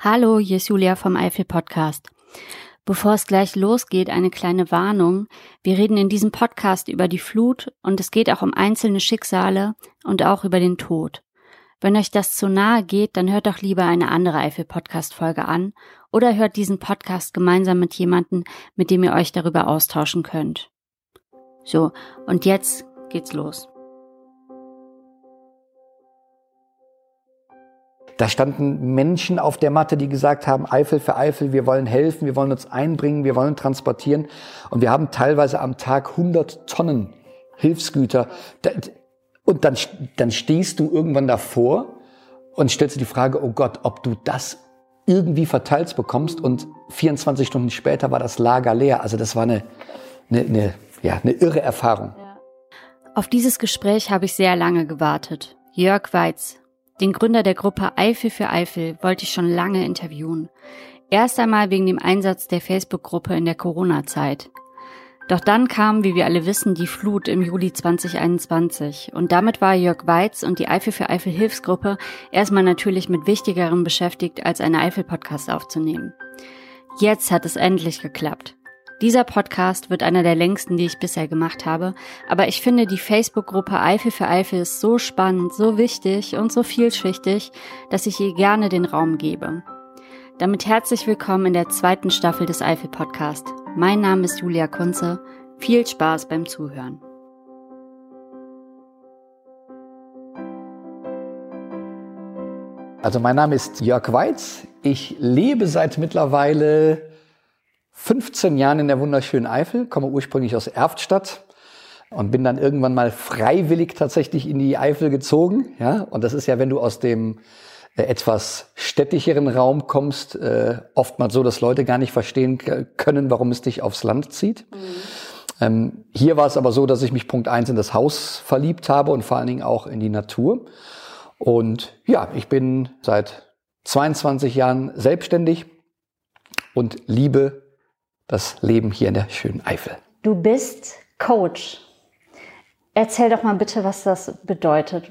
Hallo, hier ist Julia vom Eifel Podcast. Bevor es gleich losgeht, eine kleine Warnung. Wir reden in diesem Podcast über die Flut und es geht auch um einzelne Schicksale und auch über den Tod. Wenn euch das zu nahe geht, dann hört doch lieber eine andere Eifel Podcast Folge an oder hört diesen Podcast gemeinsam mit jemandem, mit dem ihr euch darüber austauschen könnt. So, und jetzt geht's los. Da standen Menschen auf der Matte, die gesagt haben, Eifel für Eifel, wir wollen helfen, wir wollen uns einbringen, wir wollen transportieren. Und wir haben teilweise am Tag 100 Tonnen Hilfsgüter. Und dann, dann stehst du irgendwann davor und stellst dir die Frage, oh Gott, ob du das irgendwie verteilt bekommst. Und 24 Stunden später war das Lager leer. Also das war eine, eine, eine, ja, eine irre Erfahrung. Auf dieses Gespräch habe ich sehr lange gewartet. Jörg Weiz, den Gründer der Gruppe Eifel für Eifel wollte ich schon lange interviewen. Erst einmal wegen dem Einsatz der Facebook-Gruppe in der Corona-Zeit. Doch dann kam, wie wir alle wissen, die Flut im Juli 2021 und damit war Jörg Weiz und die Eifel für Eifel Hilfsgruppe erstmal natürlich mit Wichtigerem beschäftigt, als eine Eifel-Podcast aufzunehmen. Jetzt hat es endlich geklappt. Dieser Podcast wird einer der längsten, die ich bisher gemacht habe, aber ich finde die Facebook-Gruppe Eifel für Eifel ist so spannend, so wichtig und so vielschichtig, dass ich ihr gerne den Raum gebe. Damit herzlich willkommen in der zweiten Staffel des Eifel Podcast. Mein Name ist Julia Kunze. Viel Spaß beim Zuhören. Also mein Name ist Jörg Weiz. Ich lebe seit mittlerweile 15 Jahren in der wunderschönen Eifel, komme ursprünglich aus Erftstadt und bin dann irgendwann mal freiwillig tatsächlich in die Eifel gezogen. Ja, und das ist ja, wenn du aus dem äh, etwas städtischeren Raum kommst, äh, oftmals so, dass Leute gar nicht verstehen können, warum es dich aufs Land zieht. Mhm. Ähm, hier war es aber so, dass ich mich Punkt eins in das Haus verliebt habe und vor allen Dingen auch in die Natur. Und ja, ich bin seit 22 Jahren selbstständig und liebe das Leben hier in der schönen Eifel. Du bist Coach. Erzähl doch mal bitte, was das bedeutet.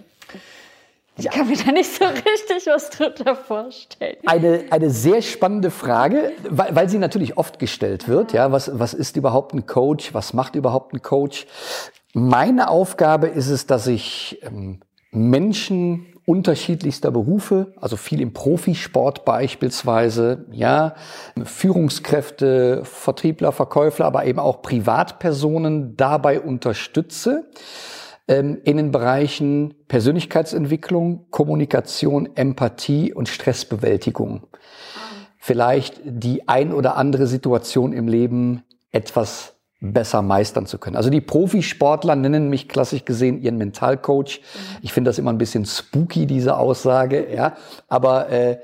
Ich ja. kann mir da nicht so richtig was drunter vorstellen. Eine, eine sehr spannende Frage, weil, weil sie natürlich oft gestellt wird. Ja, was, was ist überhaupt ein Coach? Was macht überhaupt ein Coach? Meine Aufgabe ist es, dass ich ähm, Menschen unterschiedlichster Berufe, also viel im Profisport beispielsweise, ja, Führungskräfte, Vertriebler, Verkäufer, aber eben auch Privatpersonen dabei unterstütze ähm, in den Bereichen Persönlichkeitsentwicklung, Kommunikation, Empathie und Stressbewältigung. Vielleicht die ein oder andere Situation im Leben etwas besser meistern zu können. Also die Profisportler nennen mich klassisch gesehen ihren Mentalcoach. Ich finde das immer ein bisschen spooky, diese Aussage, ja. Aber äh,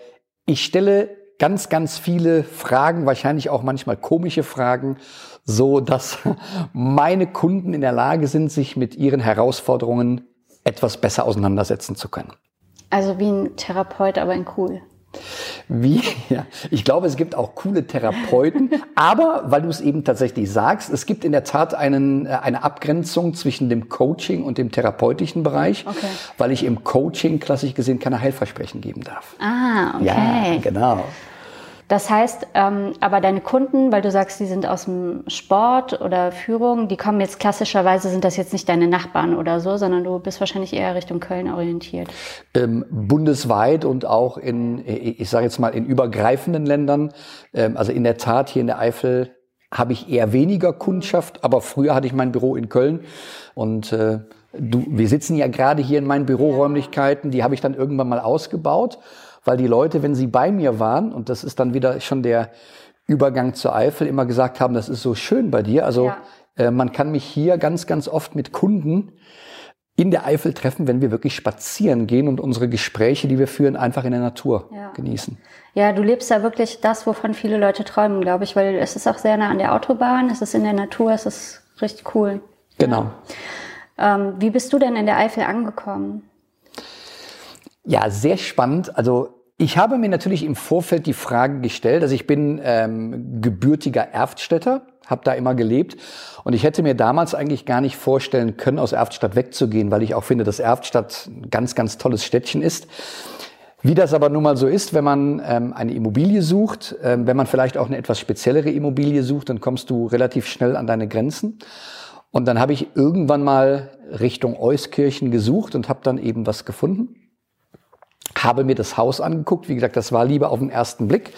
ich stelle ganz, ganz viele Fragen, wahrscheinlich auch manchmal komische Fragen, so dass meine Kunden in der Lage sind, sich mit ihren Herausforderungen etwas besser auseinandersetzen zu können. Also wie ein Therapeut, aber in cool. Wie? Ja, ich glaube, es gibt auch coole Therapeuten, aber weil du es eben tatsächlich sagst, es gibt in der Tat einen, äh, eine Abgrenzung zwischen dem Coaching und dem therapeutischen Bereich, okay. weil ich im Coaching klassisch gesehen keine Heilversprechen geben darf. Ah, okay. Ja, genau. Das heißt, ähm, aber deine Kunden, weil du sagst, die sind aus dem Sport oder Führung, die kommen jetzt klassischerweise, sind das jetzt nicht deine Nachbarn oder so, sondern du bist wahrscheinlich eher Richtung Köln orientiert. Ähm, bundesweit und auch in, ich sage jetzt mal, in übergreifenden Ländern. Ähm, also in der Tat hier in der Eifel habe ich eher weniger Kundschaft, aber früher hatte ich mein Büro in Köln und äh, du, wir sitzen ja gerade hier in meinen Büroräumlichkeiten, die habe ich dann irgendwann mal ausgebaut weil die Leute, wenn sie bei mir waren, und das ist dann wieder schon der Übergang zur Eifel, immer gesagt haben, das ist so schön bei dir. Also ja. äh, man kann mich hier ganz, ganz oft mit Kunden in der Eifel treffen, wenn wir wirklich spazieren gehen und unsere Gespräche, die wir führen, einfach in der Natur ja. genießen. Ja, du lebst ja wirklich das, wovon viele Leute träumen, glaube ich, weil es ist auch sehr nah an der Autobahn, es ist in der Natur, es ist richtig cool. Genau. Ja. Ähm, wie bist du denn in der Eifel angekommen? Ja, sehr spannend. Also ich habe mir natürlich im Vorfeld die Frage gestellt, also ich bin ähm, gebürtiger Erftstädter, habe da immer gelebt und ich hätte mir damals eigentlich gar nicht vorstellen können, aus Erftstadt wegzugehen, weil ich auch finde, dass Erftstadt ein ganz, ganz tolles Städtchen ist. Wie das aber nun mal so ist, wenn man ähm, eine Immobilie sucht, ähm, wenn man vielleicht auch eine etwas speziellere Immobilie sucht, dann kommst du relativ schnell an deine Grenzen. Und dann habe ich irgendwann mal Richtung Euskirchen gesucht und habe dann eben was gefunden. Habe mir das Haus angeguckt. Wie gesagt, das war lieber auf den ersten Blick.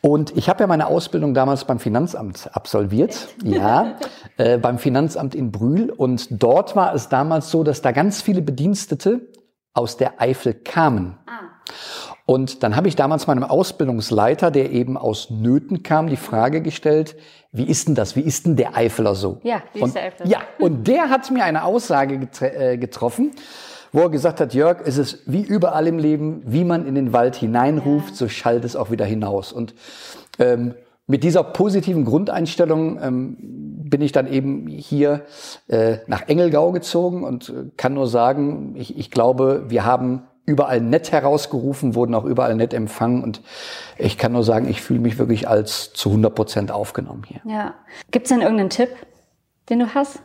Und ich habe ja meine Ausbildung damals beim Finanzamt absolviert, ja, äh, beim Finanzamt in Brühl. Und dort war es damals so, dass da ganz viele Bedienstete aus der Eifel kamen. Ah. Und dann habe ich damals meinem Ausbildungsleiter, der eben aus Nöten kam, die Frage gestellt, wie ist denn das? Wie ist denn der Eifeler so? Ja, wie und, ist der Eifler? Ja, und der hat mir eine Aussage äh, getroffen, wo er gesagt hat, Jörg, es ist wie überall im Leben, wie man in den Wald hineinruft, ja. so schallt es auch wieder hinaus. Und ähm, mit dieser positiven Grundeinstellung ähm, bin ich dann eben hier äh, nach Engelgau gezogen und äh, kann nur sagen, ich, ich glaube, wir haben überall nett herausgerufen, wurden auch überall nett empfangen und ich kann nur sagen, ich fühle mich wirklich als zu 100 Prozent aufgenommen hier. Ja. Gibt es denn irgendeinen Tipp, den du hast?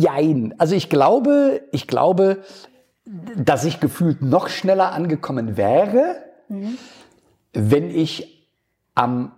Jein. Also ich glaube, ich glaube, dass ich gefühlt noch schneller angekommen wäre, mhm. wenn ich am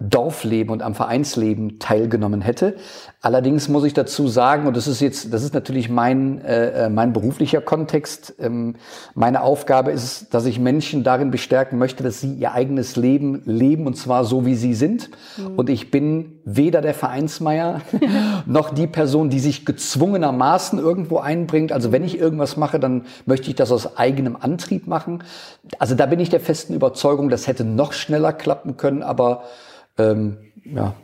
Dorfleben und am Vereinsleben teilgenommen hätte. Allerdings muss ich dazu sagen, und das ist jetzt, das ist natürlich mein, äh, äh, mein beruflicher Kontext. Ähm, meine Aufgabe ist dass ich Menschen darin bestärken möchte, dass sie ihr eigenes Leben leben und zwar so, wie sie sind. Mhm. Und ich bin weder der Vereinsmeier noch die Person, die sich gezwungenermaßen irgendwo einbringt. Also wenn ich irgendwas mache, dann möchte ich das aus eigenem Antrieb machen. Also da bin ich der festen Überzeugung, das hätte noch schneller klappen können, aber ähm, ja,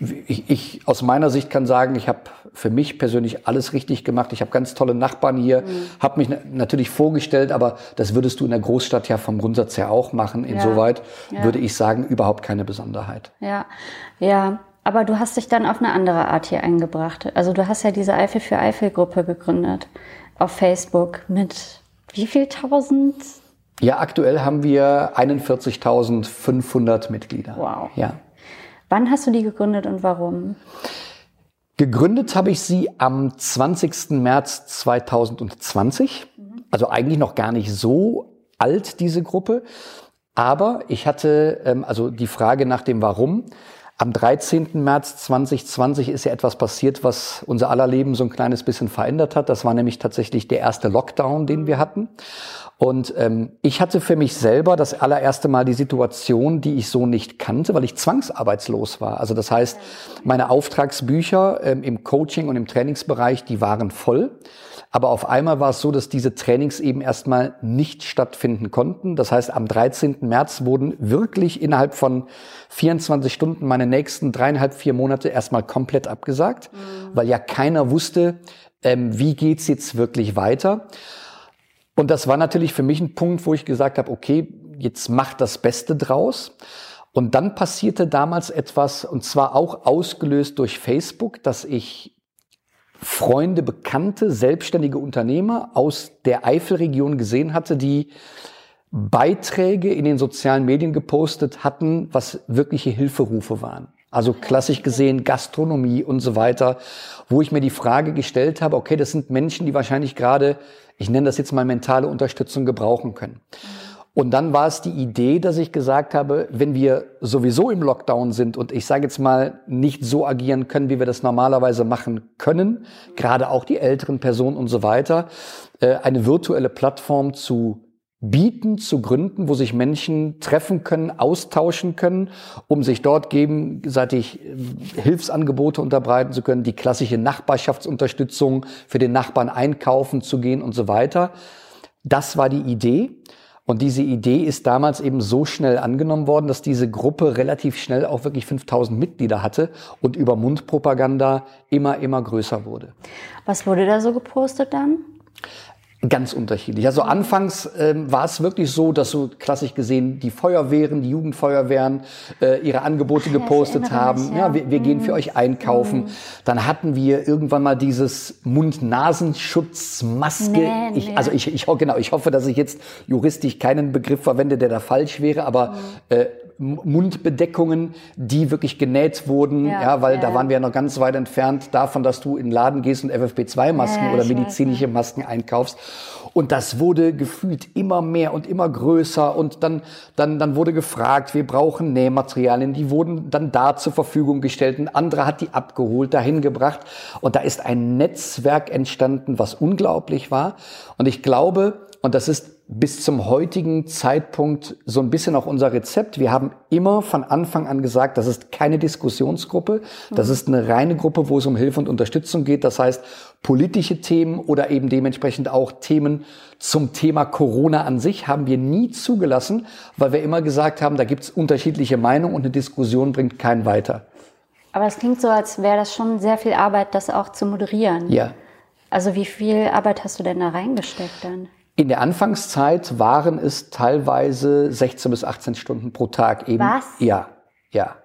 ich, ich aus meiner Sicht kann sagen, ich habe für mich persönlich alles richtig gemacht. Ich habe ganz tolle Nachbarn hier, mhm. habe mich natürlich vorgestellt, aber das würdest du in der Großstadt ja vom Grundsatz her auch machen. Insoweit ja. Würde ich sagen, überhaupt keine Besonderheit. Ja, ja. Aber du hast dich dann auf eine andere Art hier eingebracht. Also du hast ja diese Eifel für Eifel Gruppe gegründet auf Facebook mit wie viel tausend? Ja, aktuell haben wir 41.500 Mitglieder. Wow. Ja. Wann hast du die gegründet und warum? Gegründet habe ich sie am 20. März 2020. Also eigentlich noch gar nicht so alt, diese Gruppe. Aber ich hatte, ähm, also die Frage nach dem Warum. Am 13. März 2020 ist ja etwas passiert, was unser aller Leben so ein kleines bisschen verändert hat. Das war nämlich tatsächlich der erste Lockdown, den wir hatten. Und ähm, ich hatte für mich selber das allererste Mal die Situation, die ich so nicht kannte, weil ich zwangsarbeitslos war. Also das heißt, meine Auftragsbücher ähm, im Coaching und im Trainingsbereich, die waren voll. Aber auf einmal war es so, dass diese Trainings eben erstmal nicht stattfinden konnten. Das heißt, am 13. März wurden wirklich innerhalb von 24 Stunden meine nächsten dreieinhalb, vier Monate erstmal komplett abgesagt, mhm. weil ja keiner wusste, ähm, wie geht's jetzt wirklich weiter. Und das war natürlich für mich ein Punkt, wo ich gesagt habe, okay, jetzt mach das Beste draus. Und dann passierte damals etwas, und zwar auch ausgelöst durch Facebook, dass ich Freunde, Bekannte, selbstständige Unternehmer aus der Eifelregion gesehen hatte, die Beiträge in den sozialen Medien gepostet hatten, was wirkliche Hilferufe waren. Also klassisch gesehen Gastronomie und so weiter, wo ich mir die Frage gestellt habe, okay, das sind Menschen, die wahrscheinlich gerade ich nenne das jetzt mal mentale Unterstützung gebrauchen können. Und dann war es die Idee, dass ich gesagt habe, wenn wir sowieso im Lockdown sind und ich sage jetzt mal nicht so agieren können, wie wir das normalerweise machen können, gerade auch die älteren Personen und so weiter, äh, eine virtuelle Plattform zu bieten, zu gründen, wo sich Menschen treffen können, austauschen können, um sich dort gegenseitig äh, Hilfsangebote unterbreiten zu können, die klassische Nachbarschaftsunterstützung für den Nachbarn einkaufen zu gehen und so weiter. Das war die Idee. Und diese Idee ist damals eben so schnell angenommen worden, dass diese Gruppe relativ schnell auch wirklich 5000 Mitglieder hatte und über Mundpropaganda immer, immer größer wurde. Was wurde da so gepostet dann? Ganz unterschiedlich. Also anfangs ähm, war es wirklich so, dass so klassisch gesehen die Feuerwehren, die Jugendfeuerwehren äh, ihre Angebote gepostet ja, haben. Mich, ja. ja. wir, wir mhm. gehen für euch einkaufen. Mhm. Dann hatten wir irgendwann mal dieses Mund-Nasenschutz-Maske. Nee, ich, Also ich, ich, genau, ich hoffe, dass ich jetzt juristisch keinen Begriff verwende, der da falsch wäre, aber mhm. äh, Mundbedeckungen, die wirklich genäht wurden, ja, ja weil ja. da waren wir ja noch ganz weit entfernt davon, dass du in den Laden gehst und FFP2-Masken ja, oder medizinische Masken einkaufst. Und das wurde gefühlt immer mehr und immer größer. Und dann, dann, dann wurde gefragt, wir brauchen Nähmaterialien. Die wurden dann da zur Verfügung gestellt. Ein anderer hat die abgeholt, dahin gebracht. Und da ist ein Netzwerk entstanden, was unglaublich war. Und ich glaube, und das ist bis zum heutigen Zeitpunkt so ein bisschen auch unser Rezept. Wir haben immer von Anfang an gesagt, das ist keine Diskussionsgruppe, das ist eine reine Gruppe, wo es um Hilfe und Unterstützung geht. Das heißt, politische Themen oder eben dementsprechend auch Themen zum Thema Corona an sich haben wir nie zugelassen, weil wir immer gesagt haben, da gibt es unterschiedliche Meinungen und eine Diskussion bringt keinen weiter. Aber es klingt so, als wäre das schon sehr viel Arbeit, das auch zu moderieren. Ja. Also wie viel Arbeit hast du denn da reingesteckt dann? In der Anfangszeit waren es teilweise 16 bis 18 Stunden pro Tag eben. Was? Ja, ja.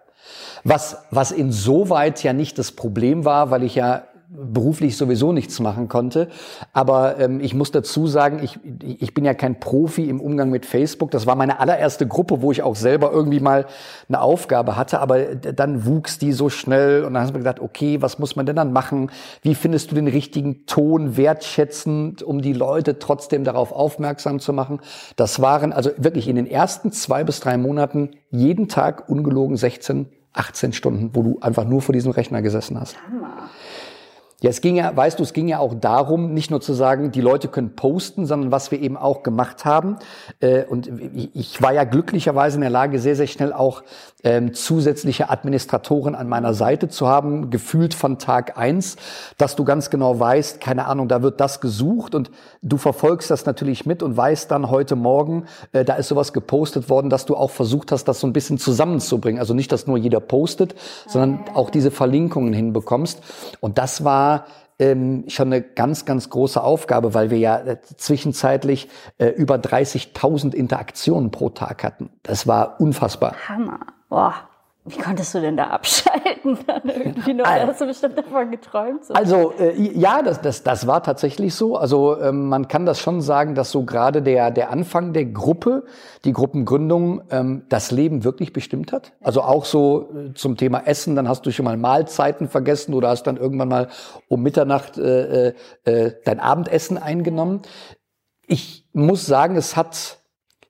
Was, was insoweit ja nicht das Problem war, weil ich ja beruflich sowieso nichts machen konnte. Aber ähm, ich muss dazu sagen, ich, ich bin ja kein Profi im Umgang mit Facebook. Das war meine allererste Gruppe, wo ich auch selber irgendwie mal eine Aufgabe hatte. Aber dann wuchs die so schnell und dann hast du mir gedacht, okay, was muss man denn dann machen? Wie findest du den richtigen Ton wertschätzend, um die Leute trotzdem darauf aufmerksam zu machen? Das waren also wirklich in den ersten zwei bis drei Monaten jeden Tag ungelogen 16 18 Stunden, wo du einfach nur vor diesem Rechner gesessen hast. Hammer. Ja, es ging ja, weißt du, es ging ja auch darum, nicht nur zu sagen, die Leute können posten, sondern was wir eben auch gemacht haben. Äh, und ich war ja glücklicherweise in der Lage, sehr, sehr schnell auch ähm, zusätzliche Administratoren an meiner Seite zu haben, gefühlt von Tag eins, dass du ganz genau weißt, keine Ahnung, da wird das gesucht und du verfolgst das natürlich mit und weißt dann heute Morgen, äh, da ist sowas gepostet worden, dass du auch versucht hast, das so ein bisschen zusammenzubringen. Also nicht, dass nur jeder postet, sondern auch diese Verlinkungen hinbekommst. Und das war ähm, schon eine ganz, ganz große Aufgabe, weil wir ja äh, zwischenzeitlich äh, über 30.000 Interaktionen pro Tag hatten. Das war unfassbar. Hammer. Boah. Wie konntest du denn da abschalten? Dann irgendwie noch, also, hast du bestimmt davon geträumt? So. Also äh, ja, das, das, das war tatsächlich so. Also ähm, man kann das schon sagen, dass so gerade der, der Anfang der Gruppe, die Gruppengründung, ähm, das Leben wirklich bestimmt hat. Also auch so äh, zum Thema Essen, dann hast du schon mal Mahlzeiten vergessen oder hast dann irgendwann mal um Mitternacht äh, äh, äh dein Abendessen eingenommen. Ich muss sagen, es hat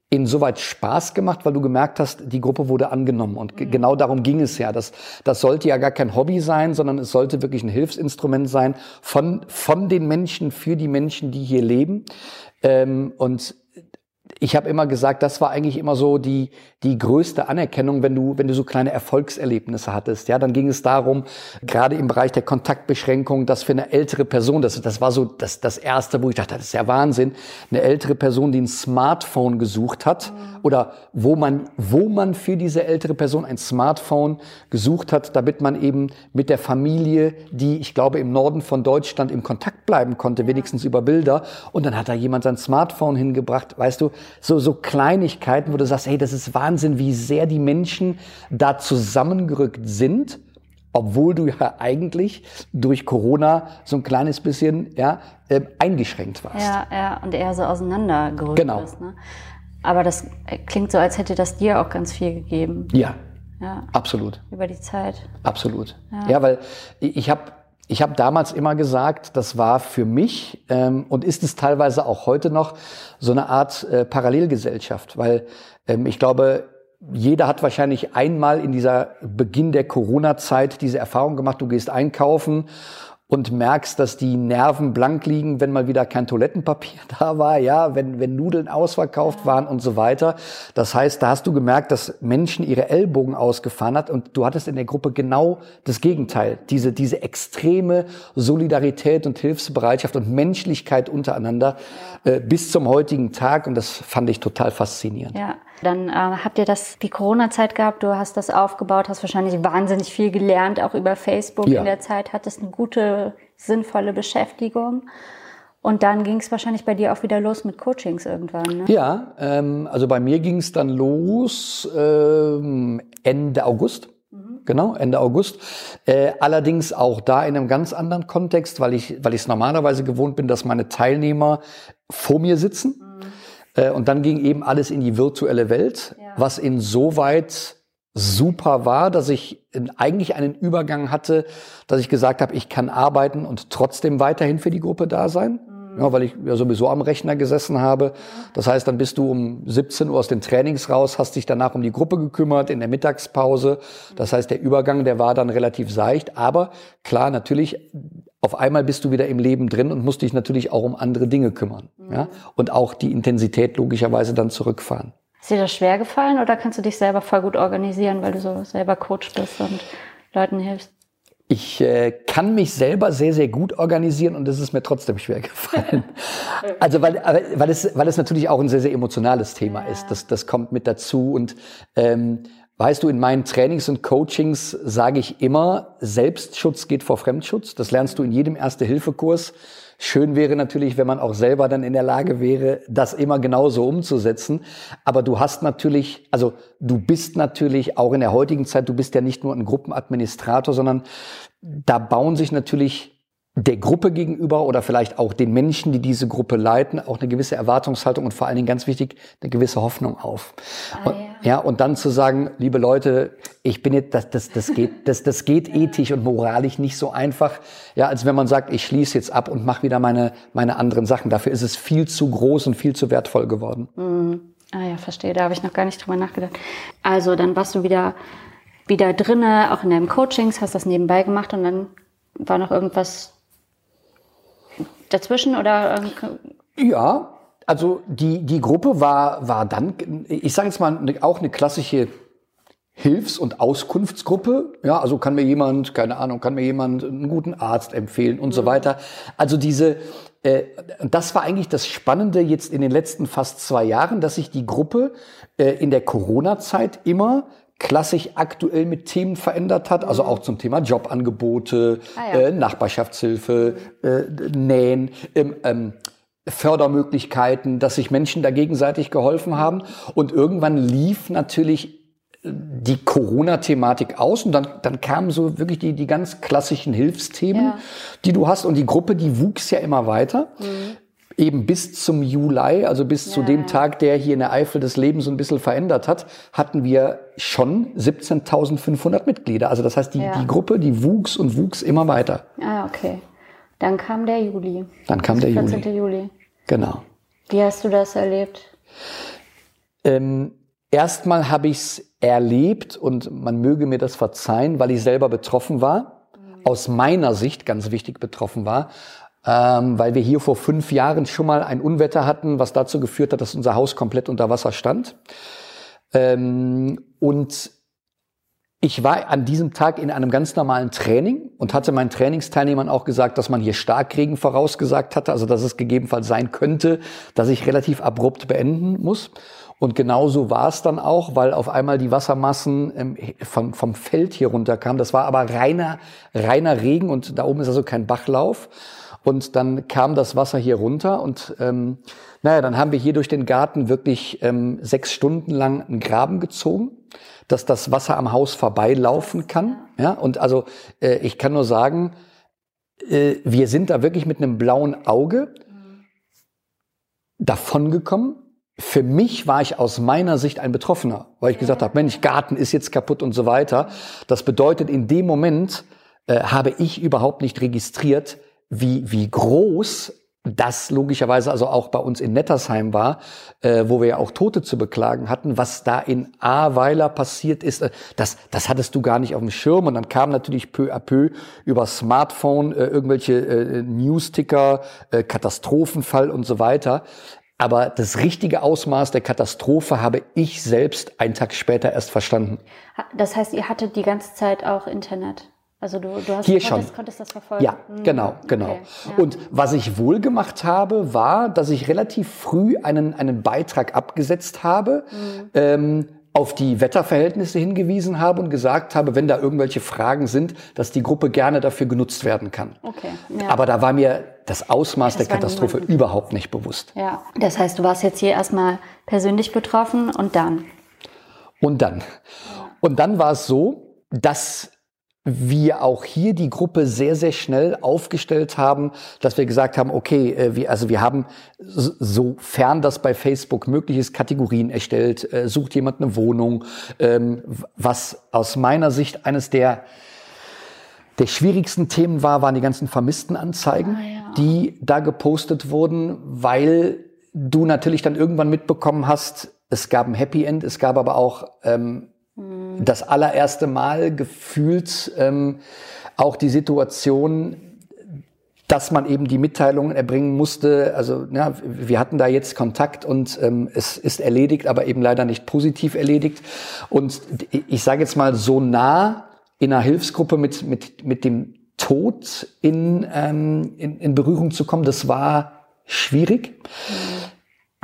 insoweit Spaß gemacht, weil du gemerkt hast, die Gruppe wurde angenommen. Und mhm. genau darum ging es ja. Das, das sollte ja gar kein Hobby sein, sondern es sollte wirklich ein Hilfsinstrument sein von, von den Menschen, für die Menschen, die hier leben. Ähm, und ich habe immer gesagt, das war eigentlich immer so die die größte Anerkennung, wenn du wenn du so kleine Erfolgserlebnisse hattest. Ja, dann ging es darum, gerade im Bereich der Kontaktbeschränkung, dass für eine ältere Person, das das war so das das erste, wo ich dachte, das ist ja Wahnsinn, eine ältere Person, die ein Smartphone gesucht hat mhm. oder wo man wo man für diese ältere Person ein Smartphone gesucht hat, damit man eben mit der Familie, die ich glaube im Norden von Deutschland im Kontakt bleiben konnte, wenigstens über Bilder und dann hat da jemand sein Smartphone hingebracht, weißt du, so, so Kleinigkeiten, wo du sagst, hey, das ist Wahnsinn, wie sehr die Menschen da zusammengerückt sind, obwohl du ja eigentlich durch Corona so ein kleines bisschen ja, äh, eingeschränkt warst. Ja, ja, und eher so auseinandergerückt genau. ist. Ne? Aber das klingt so, als hätte das dir auch ganz viel gegeben. Ja, ja. absolut. Über die Zeit. Absolut. Ja, ja weil ich habe ich habe damals immer gesagt, das war für mich ähm, und ist es teilweise auch heute noch so eine Art äh, Parallelgesellschaft, weil ähm, ich glaube, jeder hat wahrscheinlich einmal in dieser Beginn der Corona-Zeit diese Erfahrung gemacht, du gehst einkaufen und merkst, dass die Nerven blank liegen, wenn mal wieder kein Toilettenpapier da war, ja, wenn, wenn Nudeln ausverkauft waren und so weiter. Das heißt, da hast du gemerkt, dass Menschen ihre Ellbogen ausgefahren hat und du hattest in der Gruppe genau das Gegenteil. Diese, diese extreme Solidarität und Hilfsbereitschaft und Menschlichkeit untereinander äh, bis zum heutigen Tag und das fand ich total faszinierend. Ja. Dann äh, habt ihr das die Corona-Zeit gehabt, du hast das aufgebaut, hast wahrscheinlich wahnsinnig viel gelernt, auch über Facebook ja. in der Zeit, hattest eine gute, sinnvolle Beschäftigung. Und dann ging es wahrscheinlich bei dir auch wieder los mit Coachings irgendwann. Ne? Ja, ähm, also bei mir ging es dann los ähm, Ende August. Mhm. Genau, Ende August. Äh, allerdings auch da in einem ganz anderen Kontext, weil ich, weil ich es normalerweise gewohnt bin, dass meine Teilnehmer vor mir sitzen. Mhm äh, und dann ging eben alles in die virtuelle Welt, ja. was insoweit super war, dass ich eigentlich einen Übergang hatte, dass ich gesagt habe, ich kann arbeiten und trotzdem weiterhin für die Gruppe da sein. Mhm. ja, weil ich ja sowieso am Rechner gesessen habe. Das heißt, dann bist du um 17 Uhr aus den Trainings raus, hast dich danach um die Gruppe gekümmert in der Mittagspause. Das heißt, der Übergang, der war dann relativ seicht. Aber klar, natürlich, auf einmal bist du wieder im Leben drin und musst dich natürlich auch um andere Dinge kümmern. Ja? Und auch die Intensität logischerweise dann zurückfahren. Ist dir das schwer gefallen oder kannst du dich selber voll gut organisieren, weil du so selber Coach bist und Leuten hilfst? Ich äh, kann mich selber sehr, sehr gut organisieren und es ist mir trotzdem schwer gefallen. also weil, weil, es, weil es natürlich auch ein sehr, sehr emotionales Thema ja. ist. Das, das kommt mit dazu. Und ähm, weißt du, in meinen Trainings und Coachings sage ich immer, Selbstschutz geht vor Fremdschutz. Das lernst du in jedem Erste-Hilfe-Kurs. Schön wäre natürlich, wenn man auch selber dann in der Lage wäre, das immer genauso umzusetzen. Aber du hast natürlich, also du bist natürlich auch in der heutigen Zeit, du bist ja nicht nur ein Gruppenadministrator, sondern da bauen sich natürlich der Gruppe gegenüber oder vielleicht auch den Menschen, die diese Gruppe leiten, auch eine gewisse Erwartungshaltung und vor allen Dingen ganz wichtig, eine gewisse Hoffnung auf. Ah, und, ja. ja. und dann zu sagen, liebe Leute, ich bin jetzt, das, das, das geht, das, das geht ethisch und moralisch nicht so einfach, ja, als wenn man sagt, ich schließe jetzt ab und mache wieder meine, meine anderen Sachen. Dafür ist es viel zu groß und viel zu wertvoll geworden. Mhm. Ah ja, verstehe, da habe ich noch gar nicht drüber nachgedacht. Also dann warst du wieder, wieder drinne, auch in deinem Coachings, hast das nebenbei gemacht und dann war noch irgendwas dazwischen oder? Ähm, ja, also die, die Gruppe war, war dann, ich sage jetzt mal, auch eine klassische Hilfs- und Auskunftsgruppe. Ja, also kann mir jemand, keine Ahnung, kann mir jemand einen guten Arzt empfehlen und mhm. so weiter. Also diese, äh, das war eigentlich das Spannende jetzt in den letzten fast zwei Jahren, dass sich die Gruppe äh, in der Corona-Zeit immer klassisch aktuell mit Themen verändert hat, also mhm. auch zum Thema Jobangebote, ah, ja. äh, Nachbarschaftshilfe, äh, Nähen, ähm, ähm, Fördermöglichkeiten, dass sich Menschen da gegenseitig geholfen haben. Und irgendwann lief natürlich äh, die Corona-Thematik aus und dann, dann kamen so wirklich die, die ganz klassischen Hilfsthemen, ja. die du hast. Und die Gruppe, die wuchs ja immer weiter. Mhm eben bis zum Juli, also bis ja, zu dem. Tag, der hier in der Eifel das Leben so ein bisschen verändert hat, hatten wir schon 17.500 Mitglieder. Also das heißt, die, ja. die Gruppe, die wuchs und wuchs immer weiter. Ah, okay. Dann kam der Juli. Dann kam der 14. Juli. Juli. Genau. Wie hast du das erlebt? Ähm, erstmal habe ich es erlebt und man möge mir das verzeihen, weil ich selber betroffen war. Mhm. Aus meiner Sicht ganz wichtig betroffen war ähm, weil wir hier vor fünf Jahren schon mal ein Unwetter hatten, was dazu geführt hat, dass unser Haus komplett unter Wasser stand. Ähm, und ich war an diesem Tag in einem ganz normalen Training und hatte meinen Trainingsteilnehmern auch gesagt, dass man hier Starkregen vorausgesagt hatte, also dass es gegebenenfalls sein könnte, dass ich relativ abrupt beenden muss. Und genauso war es dann auch, weil auf einmal die Wassermassen ähm, vom, vom Feld hier runterkamen. Das war aber reiner, reiner Regen und da oben ist also kein Bachlauf. Und dann kam das Wasser hier runter und ähm, naja, dann haben wir hier durch den Garten wirklich ähm, sechs Stunden lang einen Graben gezogen, dass das Wasser am Haus vorbeilaufen kann. Ja, und also äh, ich kann nur sagen, äh, wir sind da wirklich mit einem blauen Auge davongekommen. Für mich war ich aus meiner Sicht ein Betroffener, weil ich gesagt habe, Mensch, Garten ist jetzt kaputt und so weiter. Das bedeutet, in dem Moment äh, habe ich überhaupt nicht registriert, wie, wie groß das logischerweise also auch bei uns in Nettersheim war, äh, wo wir ja auch Tote zu beklagen hatten, was da in Ahrweiler passiert ist, äh, das, das hattest du gar nicht auf dem Schirm. Und dann kam natürlich peu à peu über Smartphone äh, irgendwelche äh, Newsticker, äh, Katastrophenfall und so weiter. Aber das richtige Ausmaß der Katastrophe habe ich selbst einen Tag später erst verstanden. Das heißt, ihr hattet die ganze Zeit auch Internet? Also du, du hast, Hier konntest, schon. konntest das verfolgen? Ja, mhm. genau, genau. Okay, ja. Und was ich wohl gemacht habe, war, dass ich relativ früh einen, einen Beitrag abgesetzt habe, mhm. ähm, auf die Wetterverhältnisse hingewiesen habe und gesagt habe, wenn da irgendwelche Fragen sind, dass die Gruppe gerne dafür genutzt werden kann. Okay, ja. Aber da war mir das Ausmaß das der Katastrophe niemand. überhaupt nicht bewusst. Ja, das heißt, du warst jetzt hier erstmal persönlich betroffen und dann? Und dann. Und dann war es so, dass wir auch hier die Gruppe sehr, sehr schnell aufgestellt haben, dass wir gesagt haben, okay, äh, wir, also wir haben, sofern das bei Facebook möglich ist, Kategorien erstellt, äh, sucht jemand eine Wohnung, ähm, was aus meiner Sicht eines der der schwierigsten Themen war, waren die ganzen Vermisstenanzeigen. Ah, die da gepostet wurden, weil du natürlich dann irgendwann mitbekommen hast, es gab ein Happy End, es gab aber auch ähm. Das allererste Mal gefühlt ähm, auch die Situation, dass man eben die Mitteilungen erbringen musste. Also ja, wir hatten da jetzt Kontakt und ähm, es ist erledigt, aber eben leider nicht positiv erledigt. Und ich sage jetzt mal so nah in einer Hilfsgruppe mit mit mit dem Tod in, ähm, in, in Berührung zu kommen, das war schwierig. Mhm.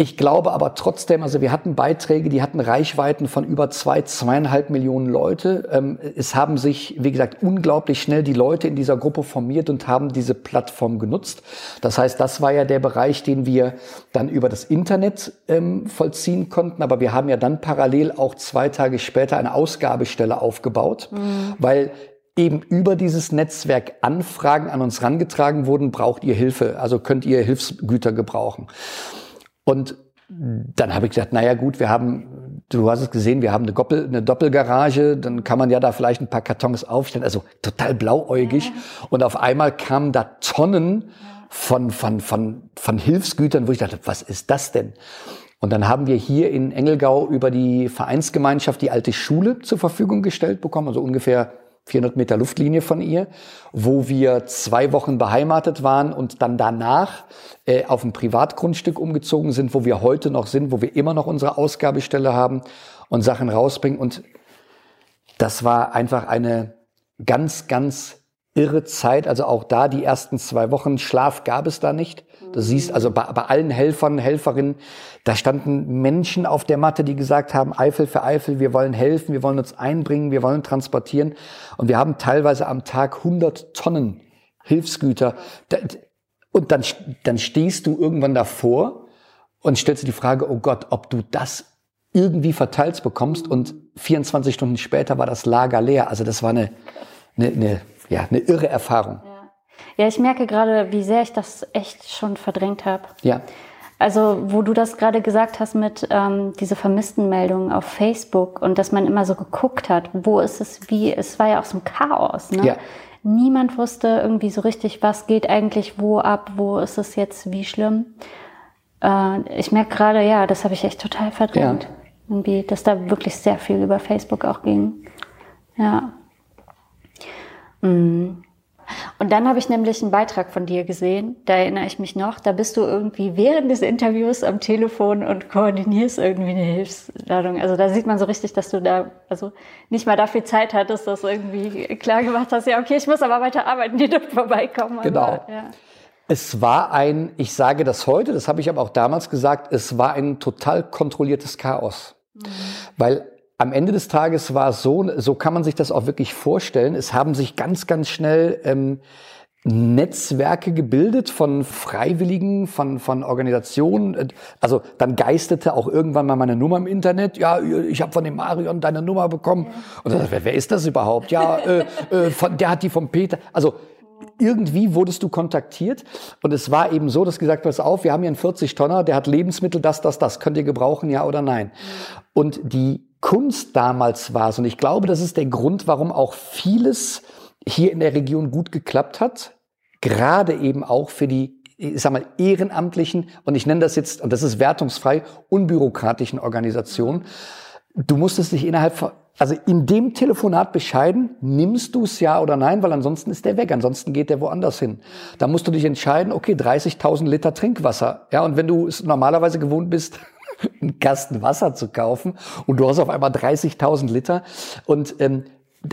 Ich glaube aber trotzdem, also wir hatten Beiträge, die hatten Reichweiten von über zwei, zweieinhalb Millionen Leute. Ähm, es haben sich, wie gesagt, unglaublich schnell die Leute in dieser Gruppe formiert und haben diese Plattform genutzt. Das heißt, das war ja der Bereich, den wir dann über das Internet ähm, vollziehen konnten. Aber wir haben ja dann parallel auch zwei Tage später eine Ausgabestelle aufgebaut, mhm. weil eben über dieses Netzwerk Anfragen an uns rangetragen wurden, braucht ihr Hilfe, also könnt ihr Hilfsgüter gebrauchen. Und dann habe ich gesagt, naja gut, wir haben, du hast es gesehen, wir haben eine, Doppel, eine Doppelgarage, dann kann man ja da vielleicht ein paar Kartons aufstellen, also total blauäugig. Ja. Und auf einmal kamen da Tonnen von, von, von, von Hilfsgütern, wo ich dachte, was ist das denn? Und dann haben wir hier in Engelgau über die Vereinsgemeinschaft die alte Schule zur Verfügung gestellt bekommen, also ungefähr 400 Meter Luftlinie von ihr, wo wir zwei Wochen beheimatet waren und dann danach äh, auf ein Privatgrundstück umgezogen sind, wo wir heute noch sind, wo wir immer noch unsere Ausgabestelle haben und Sachen rausbringen. Und das war einfach eine ganz, ganz irre Zeit. Also auch da die ersten zwei Wochen Schlaf gab es da nicht. Du siehst also bei, bei allen Helfern, Helferinnen, da standen Menschen auf der Matte, die gesagt haben, Eifel für Eifel, wir wollen helfen, wir wollen uns einbringen, wir wollen transportieren. Und wir haben teilweise am Tag 100 Tonnen Hilfsgüter. Und dann, dann stehst du irgendwann davor und stellst dir die Frage, oh Gott, ob du das irgendwie verteilt bekommst. Und 24 Stunden später war das Lager leer. Also das war eine, eine, eine ja, eine irre Erfahrung. Ja. ich merke gerade, wie sehr ich das echt schon verdrängt habe. Ja. Also, wo du das gerade gesagt hast mit ähm, diese vermissten Meldungen auf Facebook und dass man immer so geguckt hat, wo ist es, wie, es war ja auch so ein Chaos. Ne? Ja. Niemand wusste irgendwie so richtig, was geht eigentlich wo ab, wo ist es jetzt, wie schlimm. Äh, ich merke gerade, ja, das habe ich echt total verdrängt. Ja. Irgendwie, dass da wirklich sehr viel über Facebook auch ging. Ja. Mhm. Und dann habe ich nämlich einen Beitrag von dir gesehen, da erinnere ich mich noch, da bist du irgendwie während des Interviews am Telefon und koordinierst irgendwie eine Hilfsladung. Also da sieht man so richtig, dass du da also nicht mal dafür Zeit hattest, dass du irgendwie klar gemacht hast, ja okay, ich muss aber weiter arbeiten, die dort vorbeikommen. Genau. Aber, ja. Es war ein, ich sage das heute, das habe ich aber auch damals gesagt, es war ein total kontrolliertes Chaos. Mhm. Weil am Ende des Tages war es so, so kann man sich das auch wirklich vorstellen. Es haben sich ganz, ganz schnell ähm, Netzwerke gebildet von Freiwilligen, von, von Organisationen. Also dann geistete auch irgendwann mal meine Nummer im Internet. Ja, ich habe von dem Marion deine Nummer bekommen. Und dann, wer, wer ist das überhaupt? Ja, äh, äh, von, der hat die vom Peter. Also irgendwie wurdest du kontaktiert und es war eben so, dass gesagt, pass auf, wir haben hier einen 40 Tonner, der hat Lebensmittel, das, das, das, könnt ihr gebrauchen, ja oder nein? Und die Kunst damals war. Und ich glaube, das ist der Grund, warum auch vieles hier in der Region gut geklappt hat. Gerade eben auch für die, ich sag mal, ehrenamtlichen, und ich nenne das jetzt, und das ist wertungsfrei, unbürokratischen Organisationen. Du musstest dich innerhalb also in dem Telefonat bescheiden, nimmst du es ja oder nein, weil ansonsten ist der weg, ansonsten geht der woanders hin. Da musst du dich entscheiden, okay, 30.000 Liter Trinkwasser. Ja, und wenn du es normalerweise gewohnt bist, einen Kasten Wasser zu kaufen und du hast auf einmal 30.000 Liter und ähm,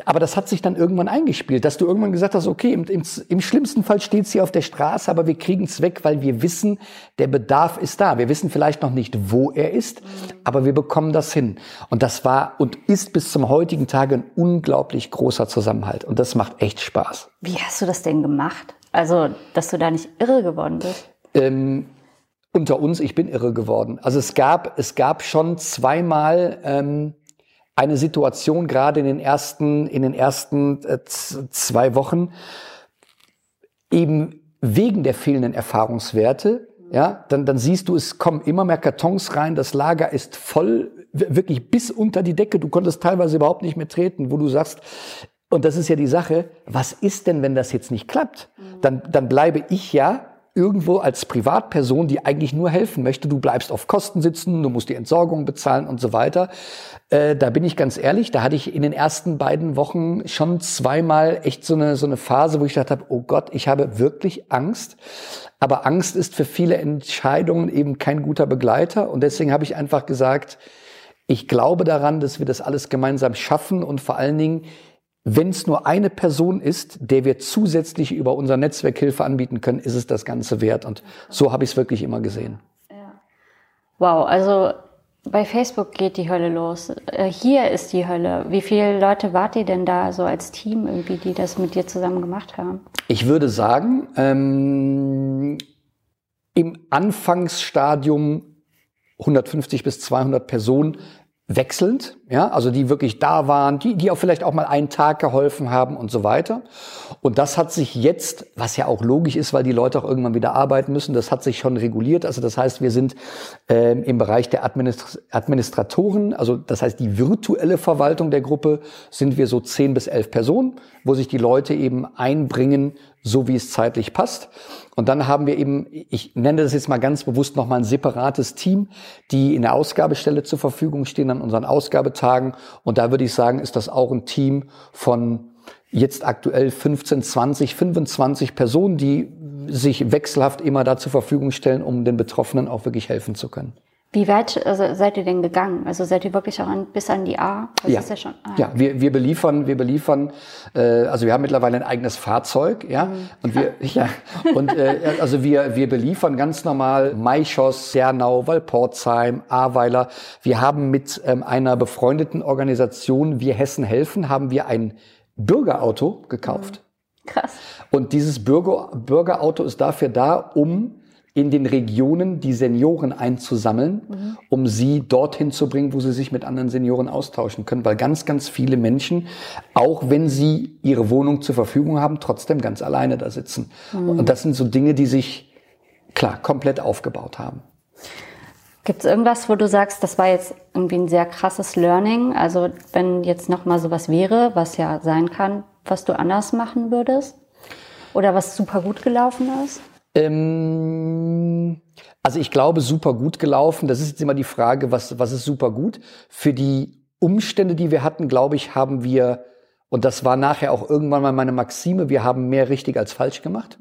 aber das hat sich dann irgendwann eingespielt, dass du irgendwann gesagt hast, okay, im, im, im schlimmsten Fall steht sie auf der Straße, aber wir kriegen es weg, weil wir wissen, der Bedarf ist da. Wir wissen vielleicht noch nicht, wo er ist, aber wir bekommen das hin. Und das war und ist bis zum heutigen Tage ein unglaublich großer Zusammenhalt. Und das macht echt Spaß. Wie hast du das denn gemacht? Also, dass du da nicht irre geworden bist? Ähm, unter uns, ich bin irre geworden. Also es gab, es gab schon zweimal ähm, eine Situation, gerade in den ersten, in den ersten äh, zwei Wochen, eben wegen der fehlenden Erfahrungswerte, ja, dann, dann siehst du, es kommen immer mehr Kartons rein, das Lager ist voll, wirklich bis unter die Decke, du konntest teilweise überhaupt nicht mehr treten, wo du sagst, und das ist ja die Sache, was ist denn, wenn das jetzt nicht klappt? Dann, dann bleibe ich ja irgendwo als Privatperson, die eigentlich nur helfen möchte, du bleibst auf Kosten sitzen, du musst die Entsorgung bezahlen und so weiter. Äh, da bin ich ganz ehrlich, da hatte ich in den ersten beiden Wochen schon zweimal echt so eine, so eine Phase, wo ich gedacht habe, oh Gott, ich habe wirklich Angst. Aber Angst ist für viele Entscheidungen eben kein guter Begleiter. Und deswegen habe ich einfach gesagt, ich glaube daran, dass wir das alles gemeinsam schaffen und vor allen Dingen, wenn es nur eine Person ist, der wir zusätzlich über unser Netzwerk Hilfe anbieten können, ist es das Ganze wert. Und so habe ich es wirklich immer gesehen. Wow, also bei Facebook geht die Hölle los. Äh, hier ist die Hölle. Wie viele Leute wart ihr denn da so als Team irgendwie, die das mit dir zusammen gemacht haben? Ich würde sagen, ähm, im Anfangsstadium 150 bis 200 Personen wechselnd, ja, also die wirklich da waren, die, die auch vielleicht auch mal einen Tag geholfen haben und so weiter. Und das hat sich jetzt, was ja auch logisch ist, weil die Leute auch irgendwann wieder arbeiten müssen, das hat sich schon reguliert. Also das heißt, wir sind ähm, im Bereich der Administ Administratoren, also das heißt die virtuelle Verwaltung der Gruppe, sind wir so zehn bis elf Personen, wo sich die Leute eben einbringen, so wie es zeitlich passt. Und dann haben wir eben, ich nenne das jetzt mal ganz bewusst nochmal ein separates Team, die in der Ausgabestelle zur Verfügung stehen an unseren Ausgabetagen. Und da würde ich sagen, ist das auch ein Team von jetzt aktuell 15, 20, 25 Personen, die sich wechselhaft immer da zur Verfügung stellen, um den Betroffenen auch wirklich helfen zu können. Wie weit also seid ihr denn gegangen? Also seid ihr wirklich auch an, bis an die A? Das ja, ja, schon, ah. ja wir, wir beliefern, wir beliefern, äh, also wir haben mittlerweile ein eigenes Fahrzeug, ja, mhm. und wir, ja, und äh, also wir, wir beliefern ganz normal Maischoss, Sernau, Walportsheim, Ahrweiler. Wir haben mit ähm, einer befreundeten Organisation, Wir Hessen helfen, haben wir ein Bürgerauto gekauft. Mhm. Krass. Und dieses Bürger, Bürgerauto ist dafür da, um in den Regionen die Senioren einzusammeln, mhm. um sie dorthin zu bringen, wo sie sich mit anderen Senioren austauschen können. Weil ganz, ganz viele Menschen, auch wenn sie ihre Wohnung zur Verfügung haben, trotzdem ganz alleine da sitzen. Mhm. Und das sind so Dinge, die sich, klar, komplett aufgebaut haben. Gibt es irgendwas, wo du sagst, das war jetzt irgendwie ein sehr krasses Learning? Also wenn jetzt nochmal sowas wäre, was ja sein kann, was du anders machen würdest? Oder was super gut gelaufen ist? Ähm, also ich glaube, super gut gelaufen. Das ist jetzt immer die Frage, was, was ist super gut? Für die Umstände, die wir hatten, glaube ich, haben wir, und das war nachher auch irgendwann mal meine Maxime, wir haben mehr richtig als falsch gemacht.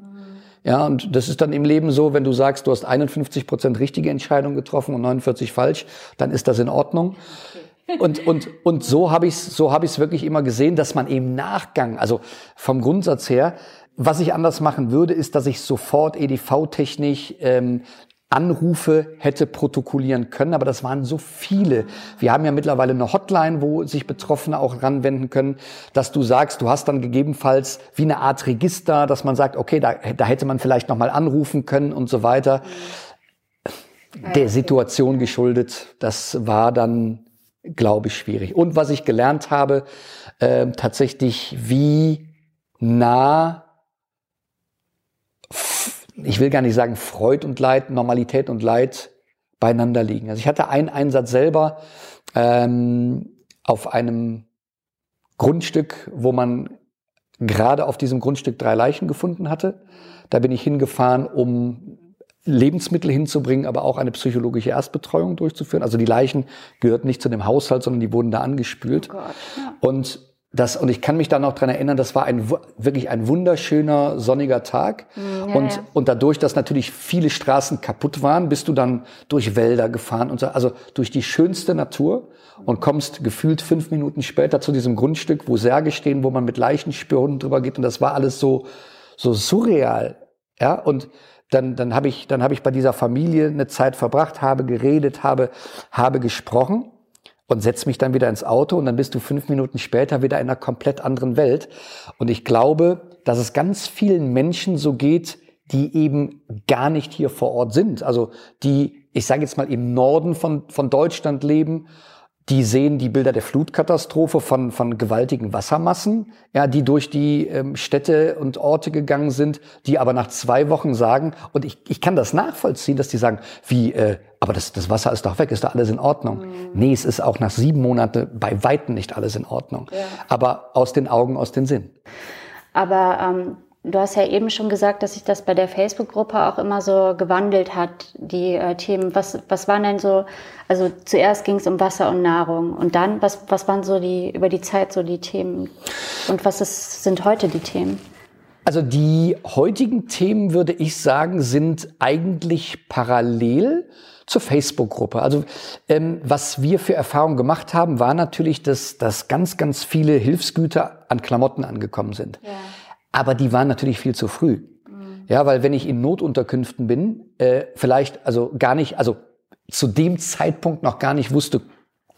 Ja, und das ist dann im Leben so, wenn du sagst, du hast 51 Prozent richtige Entscheidungen getroffen und 49 falsch, dann ist das in Ordnung. Und, und, und so habe ich es so hab ich's wirklich immer gesehen, dass man im Nachgang, also vom Grundsatz her, was ich anders machen würde, ist, dass ich sofort EDV-technisch ähm, Anrufe hätte protokollieren können, aber das waren so viele. Wir haben ja mittlerweile eine Hotline, wo sich Betroffene auch ranwenden können, dass du sagst, du hast dann gegebenenfalls wie eine Art Register, dass man sagt, okay, da, da hätte man vielleicht nochmal anrufen können und so weiter. Der Situation geschuldet, das war dann, glaube ich, schwierig. Und was ich gelernt habe, äh, tatsächlich, wie nah ich will gar nicht sagen Freud und Leid, Normalität und Leid beieinander liegen. Also ich hatte einen Einsatz selber ähm, auf einem Grundstück, wo man gerade auf diesem Grundstück drei Leichen gefunden hatte. Da bin ich hingefahren, um Lebensmittel hinzubringen, aber auch eine psychologische Erstbetreuung durchzuführen. Also die Leichen gehörten nicht zu dem Haushalt, sondern die wurden da angespült. Oh Gott, ja. Und das, und ich kann mich da noch dran erinnern, das war ein wirklich ein wunderschöner sonniger Tag. Mm, ja, und, ja. und dadurch, dass natürlich viele Straßen kaputt waren, bist du dann durch Wälder gefahren und so, also durch die schönste Natur und kommst gefühlt fünf Minuten später zu diesem Grundstück, wo Särge stehen, wo man mit Leichenspüren drüber geht. Und das war alles so, so surreal. Ja, und dann, dann habe ich, dann habe ich bei dieser Familie eine Zeit verbracht, habe geredet, habe, habe gesprochen und setz mich dann wieder ins Auto und dann bist du fünf Minuten später wieder in einer komplett anderen Welt. Und ich glaube, dass es ganz vielen Menschen so geht, die eben gar nicht hier vor Ort sind. Also die, ich sage jetzt mal, im Norden von, von Deutschland leben die sehen die Bilder der Flutkatastrophe von, von gewaltigen Wassermassen, ja, die durch die ähm, Städte und Orte gegangen sind, die aber nach zwei Wochen sagen, und ich, ich kann das nachvollziehen, dass die sagen, wie, äh, aber das, das Wasser ist doch weg, ist doch alles in Ordnung. Mhm. Nee, es ist auch nach sieben Monaten bei Weitem nicht alles in Ordnung. Ja. Aber aus den Augen, aus den Sinn. Aber ähm, Du hast ja eben schon gesagt, dass sich das bei der Facebook-Gruppe auch immer so gewandelt hat, die äh, Themen. Was, was waren denn so, also zuerst ging es um Wasser und Nahrung und dann, was, was waren so die, über die Zeit so die Themen und was ist, sind heute die Themen? Also die heutigen Themen, würde ich sagen, sind eigentlich parallel zur Facebook-Gruppe. Also ähm, was wir für Erfahrungen gemacht haben, war natürlich, dass, dass ganz, ganz viele Hilfsgüter an Klamotten angekommen sind. Ja. Aber die waren natürlich viel zu früh. Mhm. Ja, weil wenn ich in Notunterkünften bin, äh, vielleicht also gar nicht, also zu dem Zeitpunkt noch gar nicht wusste,